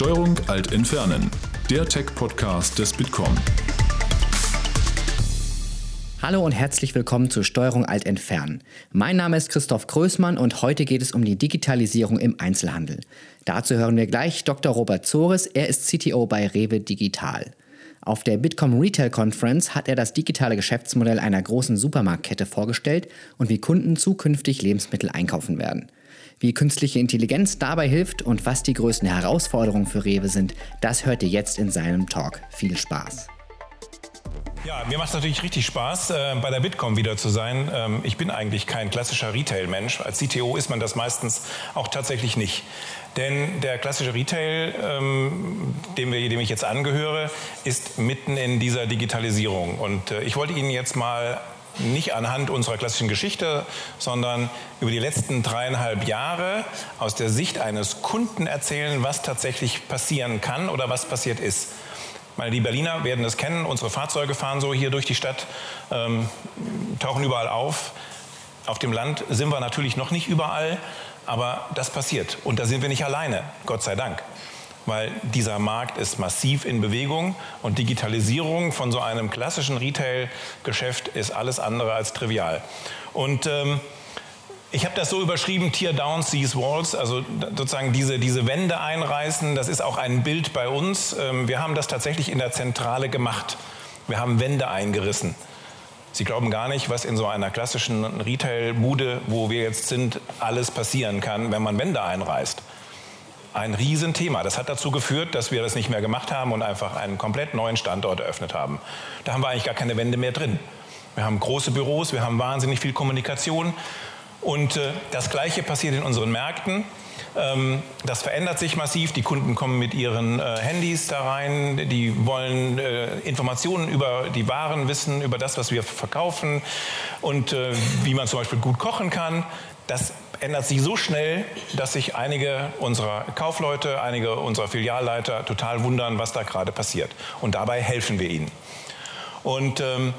Steuerung Alt Entfernen, der Tech-Podcast des Bitkom. Hallo und herzlich willkommen zur Steuerung Alt Entfernen. Mein Name ist Christoph Größmann und heute geht es um die Digitalisierung im Einzelhandel. Dazu hören wir gleich Dr. Robert Zores, er ist CTO bei Rewe Digital. Auf der Bitkom Retail Conference hat er das digitale Geschäftsmodell einer großen Supermarktkette vorgestellt und wie Kunden zukünftig Lebensmittel einkaufen werden. Wie künstliche Intelligenz dabei hilft und was die größten Herausforderungen für Rewe sind, das hört ihr jetzt in seinem Talk. Viel Spaß! Ja, mir macht es natürlich richtig Spaß, äh, bei der Bitkom wieder zu sein. Ähm, ich bin eigentlich kein klassischer Retail-Mensch. Als CTO ist man das meistens auch tatsächlich nicht. Denn der klassische Retail, ähm, dem, wir, dem ich jetzt angehöre, ist mitten in dieser Digitalisierung. Und äh, ich wollte Ihnen jetzt mal nicht anhand unserer klassischen Geschichte, sondern über die letzten dreieinhalb Jahre aus der Sicht eines Kunden erzählen, was tatsächlich passieren kann oder was passiert ist. Meine, die Berliner werden es kennen, unsere Fahrzeuge fahren so hier durch die Stadt, ähm, tauchen überall auf. Auf dem Land sind wir natürlich noch nicht überall, aber das passiert. Und da sind wir nicht alleine, Gott sei Dank weil dieser Markt ist massiv in Bewegung und Digitalisierung von so einem klassischen Retail-Geschäft ist alles andere als trivial. Und ähm, ich habe das so überschrieben, Tear Down Seas Walls, also sozusagen diese, diese Wände einreißen, das ist auch ein Bild bei uns. Ähm, wir haben das tatsächlich in der Zentrale gemacht. Wir haben Wände eingerissen. Sie glauben gar nicht, was in so einer klassischen Retail-Bude, wo wir jetzt sind, alles passieren kann, wenn man Wände einreißt ein Riesenthema. Das hat dazu geführt, dass wir das nicht mehr gemacht haben und einfach einen komplett neuen Standort eröffnet haben. Da haben wir eigentlich gar keine Wände mehr drin. Wir haben große Büros, wir haben wahnsinnig viel Kommunikation und äh, das Gleiche passiert in unseren Märkten. Ähm, das verändert sich massiv. Die Kunden kommen mit ihren äh, Handys da rein. Die wollen äh, Informationen über die Waren wissen, über das, was wir verkaufen und äh, wie man zum Beispiel gut kochen kann. Das ändert sich so schnell, dass sich einige unserer Kaufleute, einige unserer Filialleiter total wundern, was da gerade passiert. Und dabei helfen wir ihnen. Und ähm,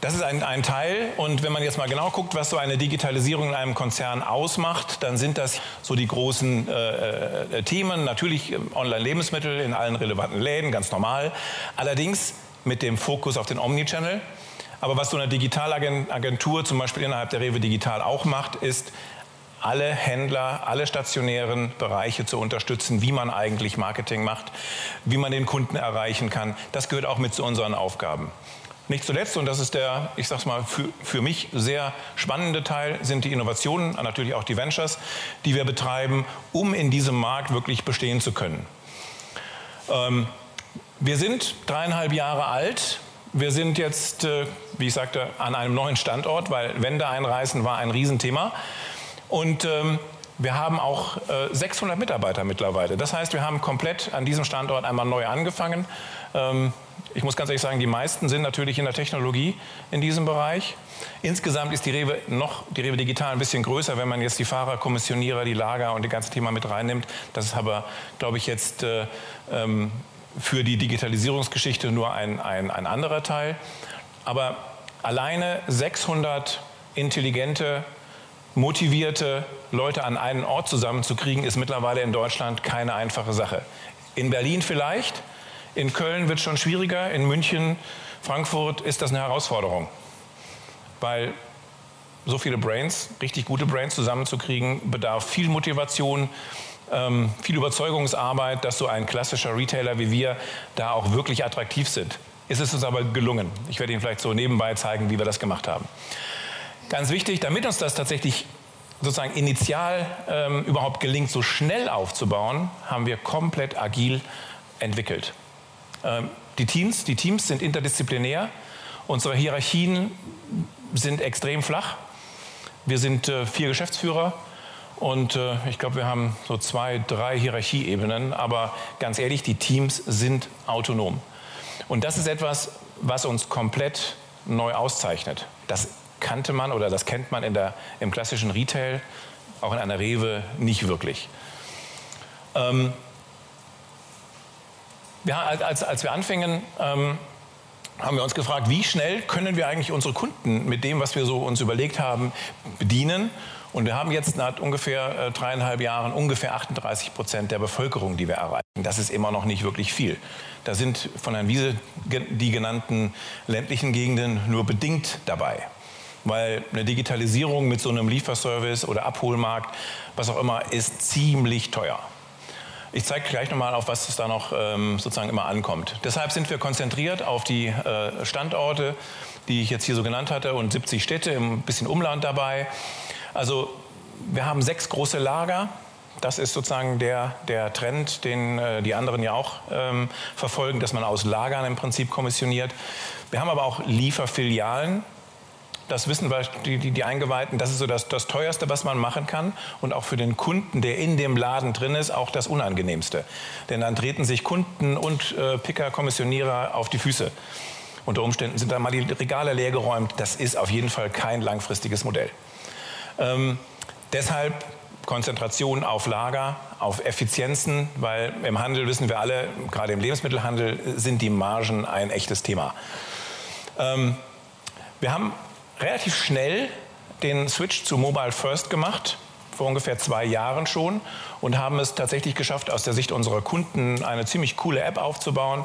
das ist ein, ein, Teil. Und wenn man jetzt mal genau guckt, was so eine Digitalisierung in einem Konzern ausmacht, dann sind das so die großen äh, äh, Themen. Natürlich ähm, Online-Lebensmittel in allen relevanten Läden, ganz normal. Allerdings mit dem Fokus auf den Omnichannel. Aber was so eine Digitalagentur zum Beispiel innerhalb der Rewe Digital auch macht, ist alle Händler, alle stationären Bereiche zu unterstützen, wie man eigentlich Marketing macht, wie man den Kunden erreichen kann. Das gehört auch mit zu unseren Aufgaben. Nicht zuletzt, und das ist der, ich sag's mal, für, für mich sehr spannende Teil, sind die Innovationen, natürlich auch die Ventures, die wir betreiben, um in diesem Markt wirklich bestehen zu können. Ähm, wir sind dreieinhalb Jahre alt. Wir sind jetzt, äh, wie ich sagte, an einem neuen Standort, weil Wände einreißen war ein Riesenthema. Und ähm, wir haben auch äh, 600 Mitarbeiter mittlerweile. Das heißt, wir haben komplett an diesem Standort einmal neu angefangen. Ähm, ich muss ganz ehrlich sagen, die meisten sind natürlich in der Technologie in diesem Bereich. Insgesamt ist die Rewe noch, die Rewe Digital ein bisschen größer, wenn man jetzt die Fahrer, Kommissionierer, die Lager und das ganze Thema mit reinnimmt. Das ist aber, glaube ich, jetzt äh, ähm, für die Digitalisierungsgeschichte nur ein, ein, ein anderer Teil. Aber alleine 600 intelligente motivierte Leute an einen Ort zusammenzukriegen, ist mittlerweile in Deutschland keine einfache Sache. In Berlin vielleicht, in Köln wird es schon schwieriger, in München, Frankfurt ist das eine Herausforderung, weil so viele Brains, richtig gute Brains zusammenzukriegen, bedarf viel Motivation, ähm, viel Überzeugungsarbeit, dass so ein klassischer Retailer wie wir da auch wirklich attraktiv sind. Ist es uns aber gelungen. Ich werde Ihnen vielleicht so nebenbei zeigen, wie wir das gemacht haben. Ganz wichtig, damit uns das tatsächlich sozusagen initial ähm, überhaupt gelingt, so schnell aufzubauen, haben wir komplett agil entwickelt. Ähm, die, Teams, die Teams sind interdisziplinär, unsere Hierarchien sind extrem flach. Wir sind äh, vier Geschäftsführer und äh, ich glaube, wir haben so zwei, drei Hierarchieebenen, aber ganz ehrlich, die Teams sind autonom. Und das ist etwas, was uns komplett neu auszeichnet. Das kannte man oder das kennt man in der, im klassischen Retail, auch in einer Rewe, nicht wirklich. Ähm, ja, als, als wir anfingen, ähm, haben wir uns gefragt, wie schnell können wir eigentlich unsere Kunden mit dem, was wir so uns überlegt haben, bedienen. Und wir haben jetzt nach ungefähr äh, dreieinhalb Jahren ungefähr 38 Prozent der Bevölkerung, die wir erreichen. Das ist immer noch nicht wirklich viel. Da sind von Herrn Wiese die genannten ländlichen Gegenden nur bedingt dabei. Weil eine Digitalisierung mit so einem Lieferservice oder Abholmarkt, was auch immer, ist ziemlich teuer. Ich zeige gleich nochmal, auf was es da noch ähm, sozusagen immer ankommt. Deshalb sind wir konzentriert auf die äh, Standorte, die ich jetzt hier so genannt hatte, und 70 Städte, ein bisschen Umland dabei. Also wir haben sechs große Lager. Das ist sozusagen der, der Trend, den äh, die anderen ja auch ähm, verfolgen, dass man aus Lagern im Prinzip kommissioniert. Wir haben aber auch Lieferfilialen. Das wissen die, die, die Eingeweihten, das ist so das, das teuerste, was man machen kann. Und auch für den Kunden, der in dem Laden drin ist, auch das unangenehmste. Denn dann treten sich Kunden und äh, Picker, Kommissionierer auf die Füße. Unter Umständen sind da mal die Regale leergeräumt. Das ist auf jeden Fall kein langfristiges Modell. Ähm, deshalb Konzentration auf Lager, auf Effizienzen, weil im Handel wissen wir alle, gerade im Lebensmittelhandel sind die Margen ein echtes Thema. Ähm, wir haben relativ schnell den Switch zu Mobile First gemacht, vor ungefähr zwei Jahren schon, und haben es tatsächlich geschafft, aus der Sicht unserer Kunden eine ziemlich coole App aufzubauen.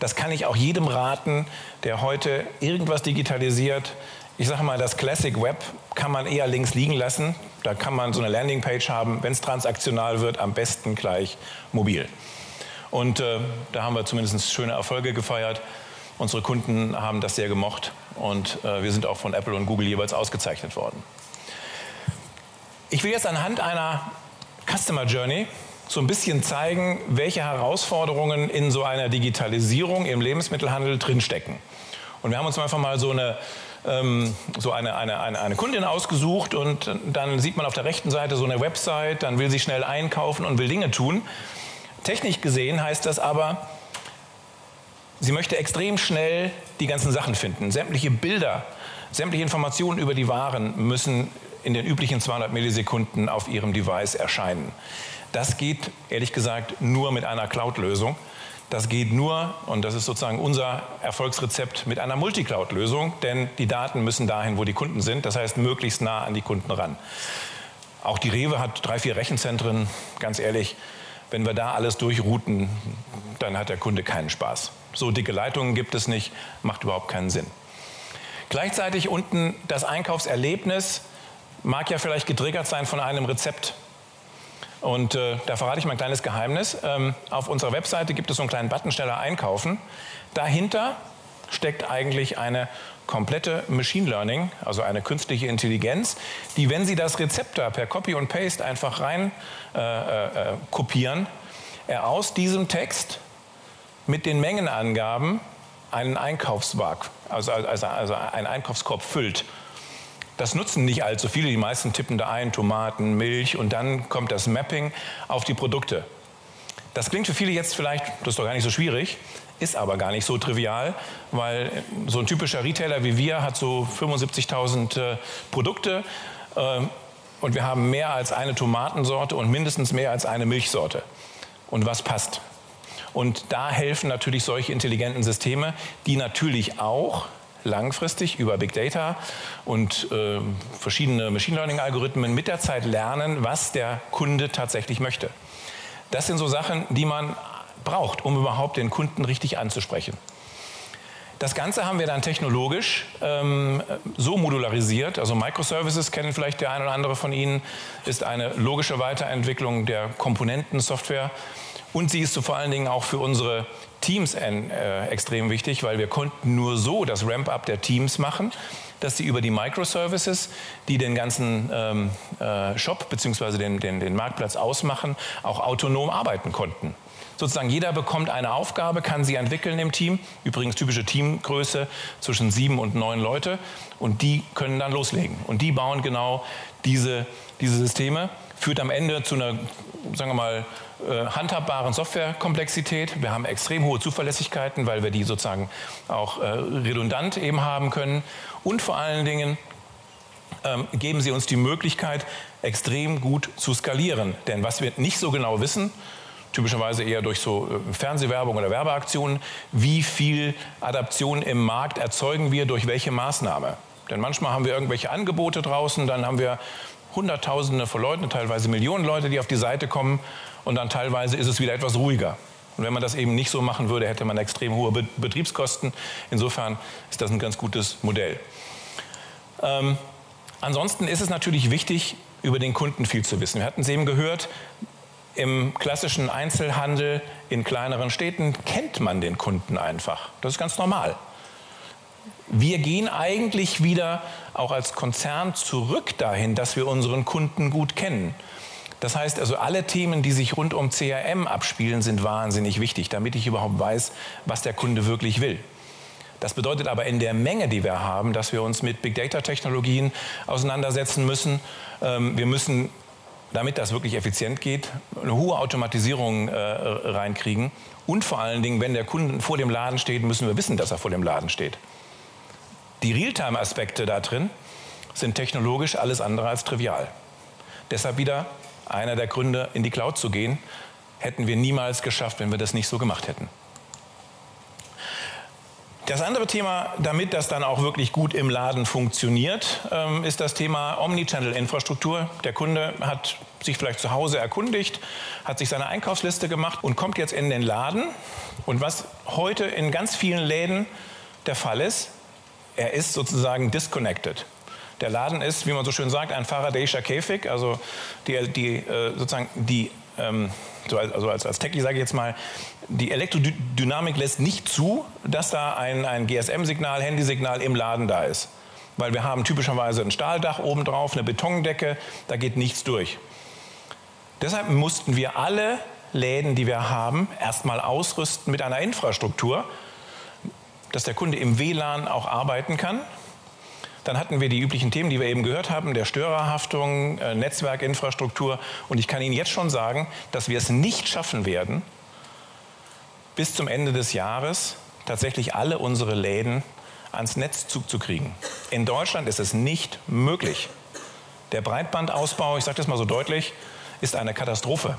Das kann ich auch jedem raten, der heute irgendwas digitalisiert. Ich sage mal, das Classic Web kann man eher links liegen lassen. Da kann man so eine Landingpage haben, wenn es transaktional wird, am besten gleich mobil. Und äh, da haben wir zumindest schöne Erfolge gefeiert. Unsere Kunden haben das sehr gemocht und äh, wir sind auch von Apple und Google jeweils ausgezeichnet worden. Ich will jetzt anhand einer Customer Journey so ein bisschen zeigen, welche Herausforderungen in so einer Digitalisierung im Lebensmittelhandel drinstecken. Und wir haben uns einfach mal so eine, ähm, so eine, eine, eine, eine, Kundin ausgesucht und dann sieht man auf der rechten Seite so eine Website, dann will sie schnell einkaufen und will Dinge tun. Technisch gesehen heißt das aber, Sie möchte extrem schnell die ganzen Sachen finden. Sämtliche Bilder, sämtliche Informationen über die Waren müssen in den üblichen 200 Millisekunden auf ihrem Device erscheinen. Das geht, ehrlich gesagt, nur mit einer Cloud-Lösung. Das geht nur, und das ist sozusagen unser Erfolgsrezept, mit einer Multicloud-Lösung, denn die Daten müssen dahin, wo die Kunden sind, das heißt möglichst nah an die Kunden ran. Auch die Rewe hat drei, vier Rechenzentren, ganz ehrlich, wenn wir da alles durchrouten, dann hat der Kunde keinen Spaß. So dicke Leitungen gibt es nicht, macht überhaupt keinen Sinn. Gleichzeitig unten das Einkaufserlebnis mag ja vielleicht getriggert sein von einem Rezept. Und äh, da verrate ich mal ein kleines Geheimnis. Ähm, auf unserer Webseite gibt es so einen kleinen Button schneller einkaufen. Dahinter steckt eigentlich eine komplette Machine Learning, also eine künstliche Intelligenz, die, wenn Sie das Rezept da per Copy und Paste einfach rein äh, äh, äh kopieren, er aus diesem Text mit den Mengenangaben einen Einkaufswagen, also, also, also einen Einkaufskorb füllt. Das nutzen nicht allzu viele. Die meisten tippen da ein Tomaten, Milch und dann kommt das Mapping auf die Produkte. Das klingt für viele jetzt vielleicht, das ist doch gar nicht so schwierig, ist aber gar nicht so trivial, weil so ein typischer Retailer wie wir hat so 75.000 äh, Produkte äh, und wir haben mehr als eine Tomatensorte und mindestens mehr als eine Milchsorte. Und was passt? Und da helfen natürlich solche intelligenten Systeme, die natürlich auch langfristig über Big Data und äh, verschiedene Machine Learning-Algorithmen mit der Zeit lernen, was der Kunde tatsächlich möchte. Das sind so Sachen, die man braucht, um überhaupt den Kunden richtig anzusprechen. Das Ganze haben wir dann technologisch ähm, so modularisiert. Also Microservices kennen vielleicht der eine oder andere von Ihnen, ist eine logische Weiterentwicklung der Komponentensoftware. Und sie ist vor allen Dingen auch für unsere Teams äh, extrem wichtig, weil wir konnten nur so das Ramp-up der Teams machen, dass sie über die Microservices, die den ganzen ähm, äh, Shop bzw. Den, den, den Marktplatz ausmachen, auch autonom arbeiten konnten. Sozusagen jeder bekommt eine Aufgabe, kann sie entwickeln im Team. Übrigens typische Teamgröße zwischen sieben und neun Leute. Und die können dann loslegen. Und die bauen genau diese, diese Systeme. Führt am Ende zu einer, sagen wir mal, äh, handhabbaren Softwarekomplexität. Wir haben extrem hohe Zuverlässigkeiten, weil wir die sozusagen auch äh, redundant eben haben können. Und vor allen Dingen ähm, geben sie uns die Möglichkeit, extrem gut zu skalieren. Denn was wir nicht so genau wissen, typischerweise eher durch so äh, Fernsehwerbung oder Werbeaktionen, wie viel Adaption im Markt erzeugen wir durch welche Maßnahme. Denn manchmal haben wir irgendwelche Angebote draußen, dann haben wir Hunderttausende von Leuten, teilweise Millionen Leute, die auf die Seite kommen und dann teilweise ist es wieder etwas ruhiger. Und wenn man das eben nicht so machen würde, hätte man extrem hohe Betriebskosten. Insofern ist das ein ganz gutes Modell. Ähm, ansonsten ist es natürlich wichtig, über den Kunden viel zu wissen. Wir hatten es eben gehört, im klassischen Einzelhandel in kleineren Städten kennt man den Kunden einfach. Das ist ganz normal. Wir gehen eigentlich wieder auch als Konzern zurück dahin, dass wir unseren Kunden gut kennen. Das heißt also, alle Themen, die sich rund um CRM abspielen, sind wahnsinnig wichtig, damit ich überhaupt weiß, was der Kunde wirklich will. Das bedeutet aber in der Menge, die wir haben, dass wir uns mit Big Data-Technologien auseinandersetzen müssen. Ähm, wir müssen, damit das wirklich effizient geht, eine hohe Automatisierung äh, reinkriegen. Und vor allen Dingen, wenn der Kunde vor dem Laden steht, müssen wir wissen, dass er vor dem Laden steht. Die Realtime-Aspekte da drin sind technologisch alles andere als trivial. Deshalb wieder einer der Gründe, in die Cloud zu gehen, hätten wir niemals geschafft, wenn wir das nicht so gemacht hätten. Das andere Thema, damit das dann auch wirklich gut im Laden funktioniert, ähm, ist das Thema Omnichannel-Infrastruktur. Der Kunde hat sich vielleicht zu Hause erkundigt, hat sich seine Einkaufsliste gemacht und kommt jetzt in den Laden. Und was heute in ganz vielen Läden der Fall ist, er ist sozusagen disconnected. Der Laden ist, wie man so schön sagt, ein Faradayischer Käfig. Also die, die äh, sozusagen die ähm, so also als, als Techie sage ich jetzt mal, die Elektrodynamik lässt nicht zu, dass da ein, ein GSM-Signal, Handysignal im Laden da ist. Weil wir haben typischerweise ein Stahldach oben drauf, eine Betondecke, da geht nichts durch. Deshalb mussten wir alle Läden, die wir haben, erstmal ausrüsten mit einer Infrastruktur, dass der Kunde im WLAN auch arbeiten kann. Dann hatten wir die üblichen Themen, die wir eben gehört haben, der Störerhaftung, äh, Netzwerkinfrastruktur. Und ich kann Ihnen jetzt schon sagen, dass wir es nicht schaffen werden, bis zum Ende des Jahres tatsächlich alle unsere Läden ans Netz zuzukriegen. In Deutschland ist es nicht möglich. Der Breitbandausbau, ich sage das mal so deutlich, ist eine Katastrophe.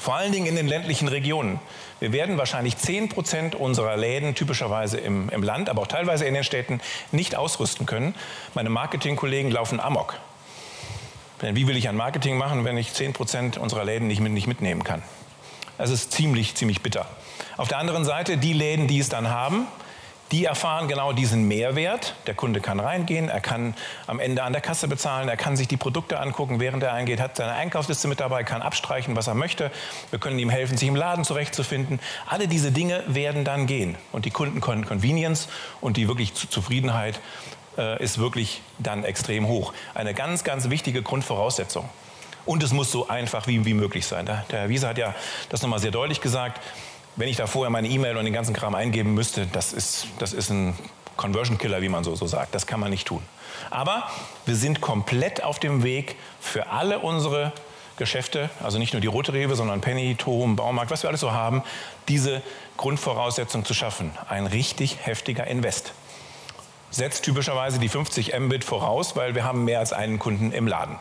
Vor allen Dingen in den ländlichen Regionen. Wir werden wahrscheinlich 10 Prozent unserer Läden typischerweise im, im Land, aber auch teilweise in den Städten nicht ausrüsten können. Meine Marketingkollegen laufen amok. Denn wie will ich ein Marketing machen, wenn ich 10 Prozent unserer Läden nicht, mit, nicht mitnehmen kann? Das ist ziemlich, ziemlich bitter. Auf der anderen Seite, die Läden, die es dann haben, die erfahren genau diesen Mehrwert. Der Kunde kann reingehen, er kann am Ende an der Kasse bezahlen, er kann sich die Produkte angucken, während er eingeht, hat seine Einkaufsliste mit dabei, kann abstreichen, was er möchte. Wir können ihm helfen, sich im Laden zurechtzufinden. Alle diese Dinge werden dann gehen. Und die Kunden können Convenience und die wirklich Zufriedenheit äh, ist wirklich dann extrem hoch. Eine ganz, ganz wichtige Grundvoraussetzung. Und es muss so einfach wie, wie möglich sein. Der Herr Wiese hat ja das nochmal sehr deutlich gesagt wenn ich da vorher meine E-Mail und den ganzen Kram eingeben müsste, das ist, das ist ein Conversion Killer, wie man so, so sagt. Das kann man nicht tun. Aber wir sind komplett auf dem Weg für alle unsere Geschäfte, also nicht nur die Rote Rewe, sondern Penny, Tom, Baumarkt, was wir alles so haben, diese Grundvoraussetzung zu schaffen. Ein richtig heftiger Invest. Setzt typischerweise die 50 Mbit voraus, weil wir haben mehr als einen Kunden im Laden.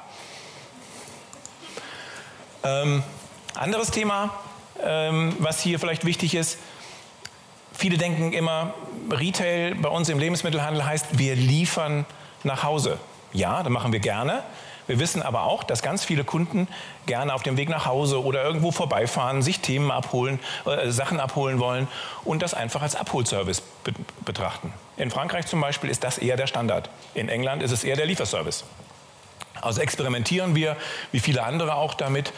Ähm, anderes Thema, ähm, was hier vielleicht wichtig ist. Viele denken immer, Retail bei uns im Lebensmittelhandel heißt, wir liefern nach Hause. Ja, das machen wir gerne. Wir wissen aber auch, dass ganz viele Kunden gerne auf dem Weg nach Hause oder irgendwo vorbeifahren, sich Themen abholen, äh, Sachen abholen wollen und das einfach als Abholservice be betrachten. In Frankreich zum Beispiel ist das eher der Standard. In England ist es eher der Lieferservice. Also experimentieren wir, wie viele andere auch damit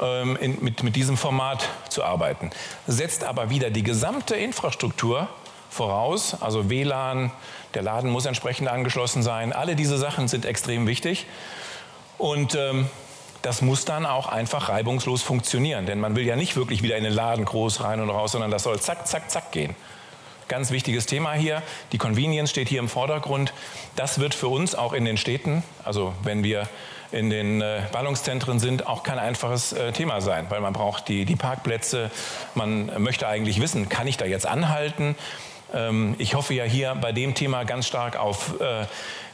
ähm, in, mit, mit diesem Format zu arbeiten. Setzt aber wieder die gesamte Infrastruktur voraus, also WLAN, der Laden muss entsprechend angeschlossen sein. Alle diese Sachen sind extrem wichtig. Und ähm, das muss dann auch einfach reibungslos funktionieren. Denn man will ja nicht wirklich wieder in den Laden groß rein und raus, sondern das soll zack, zack, zack gehen. Ganz wichtiges Thema hier. Die Convenience steht hier im Vordergrund. Das wird für uns auch in den Städten, also wenn wir in den äh, Ballungszentren sind, auch kein einfaches äh, Thema sein, weil man braucht die, die Parkplätze. Man möchte eigentlich wissen, kann ich da jetzt anhalten? Ähm, ich hoffe ja hier bei dem Thema ganz stark auf äh,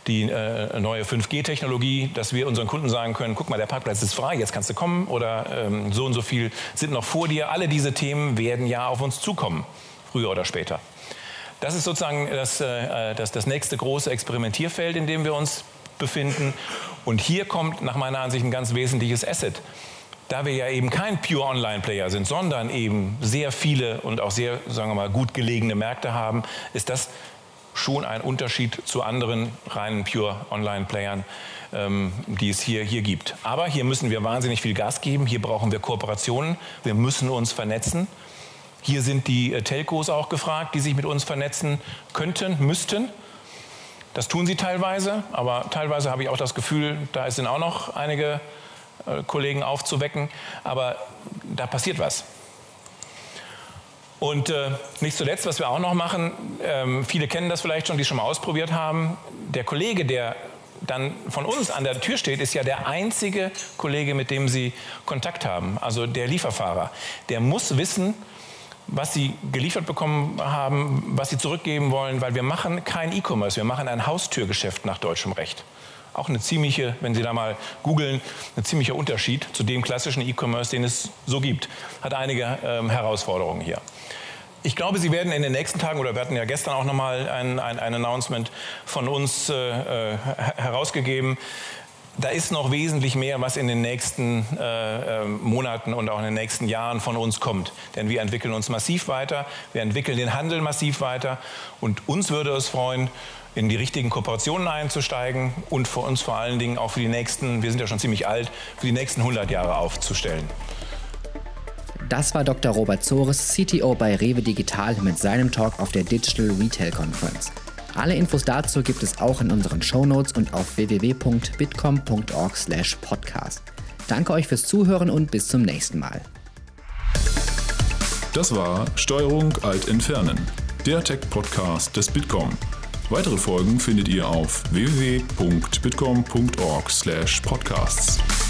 die neue 5G-Technologie, dass wir unseren Kunden sagen können, guck mal, der Parkplatz ist frei, jetzt kannst du kommen oder ähm, so und so viel sind noch vor dir. Alle diese Themen werden ja auf uns zukommen, früher oder später. Das ist sozusagen das, äh, das, das nächste große Experimentierfeld, in dem wir uns befinden. Und hier kommt nach meiner Ansicht ein ganz wesentliches Asset. Da wir ja eben kein Pure Online-Player sind, sondern eben sehr viele und auch sehr, sagen wir mal, gut gelegene Märkte haben, ist das schon ein Unterschied zu anderen reinen Pure Online-Playern, ähm, die es hier, hier gibt. Aber hier müssen wir wahnsinnig viel Gas geben. Hier brauchen wir Kooperationen. Wir müssen uns vernetzen. Hier sind die äh, Telcos auch gefragt, die sich mit uns vernetzen könnten, müssten. Das tun sie teilweise, aber teilweise habe ich auch das Gefühl, da sind auch noch einige äh, Kollegen aufzuwecken. Aber da passiert was. Und äh, nicht zuletzt, was wir auch noch machen, ähm, viele kennen das vielleicht schon, die es schon mal ausprobiert haben. Der Kollege, der dann von uns an der Tür steht, ist ja der einzige Kollege, mit dem Sie Kontakt haben, also der Lieferfahrer. Der muss wissen, was sie geliefert bekommen haben, was sie zurückgeben wollen, weil wir machen kein E-Commerce, wir machen ein Haustürgeschäft nach deutschem Recht. Auch eine ziemliche, wenn Sie da mal googeln, ein ziemlicher Unterschied zu dem klassischen E-Commerce, den es so gibt. Hat einige ähm, Herausforderungen hier. Ich glaube, Sie werden in den nächsten Tagen, oder wir hatten ja gestern auch nochmal ein, ein, ein Announcement von uns äh, äh herausgegeben, da ist noch wesentlich mehr, was in den nächsten äh, ähm, Monaten und auch in den nächsten Jahren von uns kommt. Denn wir entwickeln uns massiv weiter, wir entwickeln den Handel massiv weiter und uns würde es freuen, in die richtigen Kooperationen einzusteigen und für uns vor allen Dingen auch für die nächsten, wir sind ja schon ziemlich alt, für die nächsten 100 Jahre aufzustellen. Das war Dr. Robert Zores, CTO bei Rewe Digital mit seinem Talk auf der Digital Retail Conference. Alle Infos dazu gibt es auch in unseren Shownotes und auf www.bitcom.org/podcast. Danke euch fürs Zuhören und bis zum nächsten Mal. Das war Steuerung Alt Entfernen, der Tech-Podcast des Bitkom. Weitere Folgen findet ihr auf www.bitkom.org/podcasts.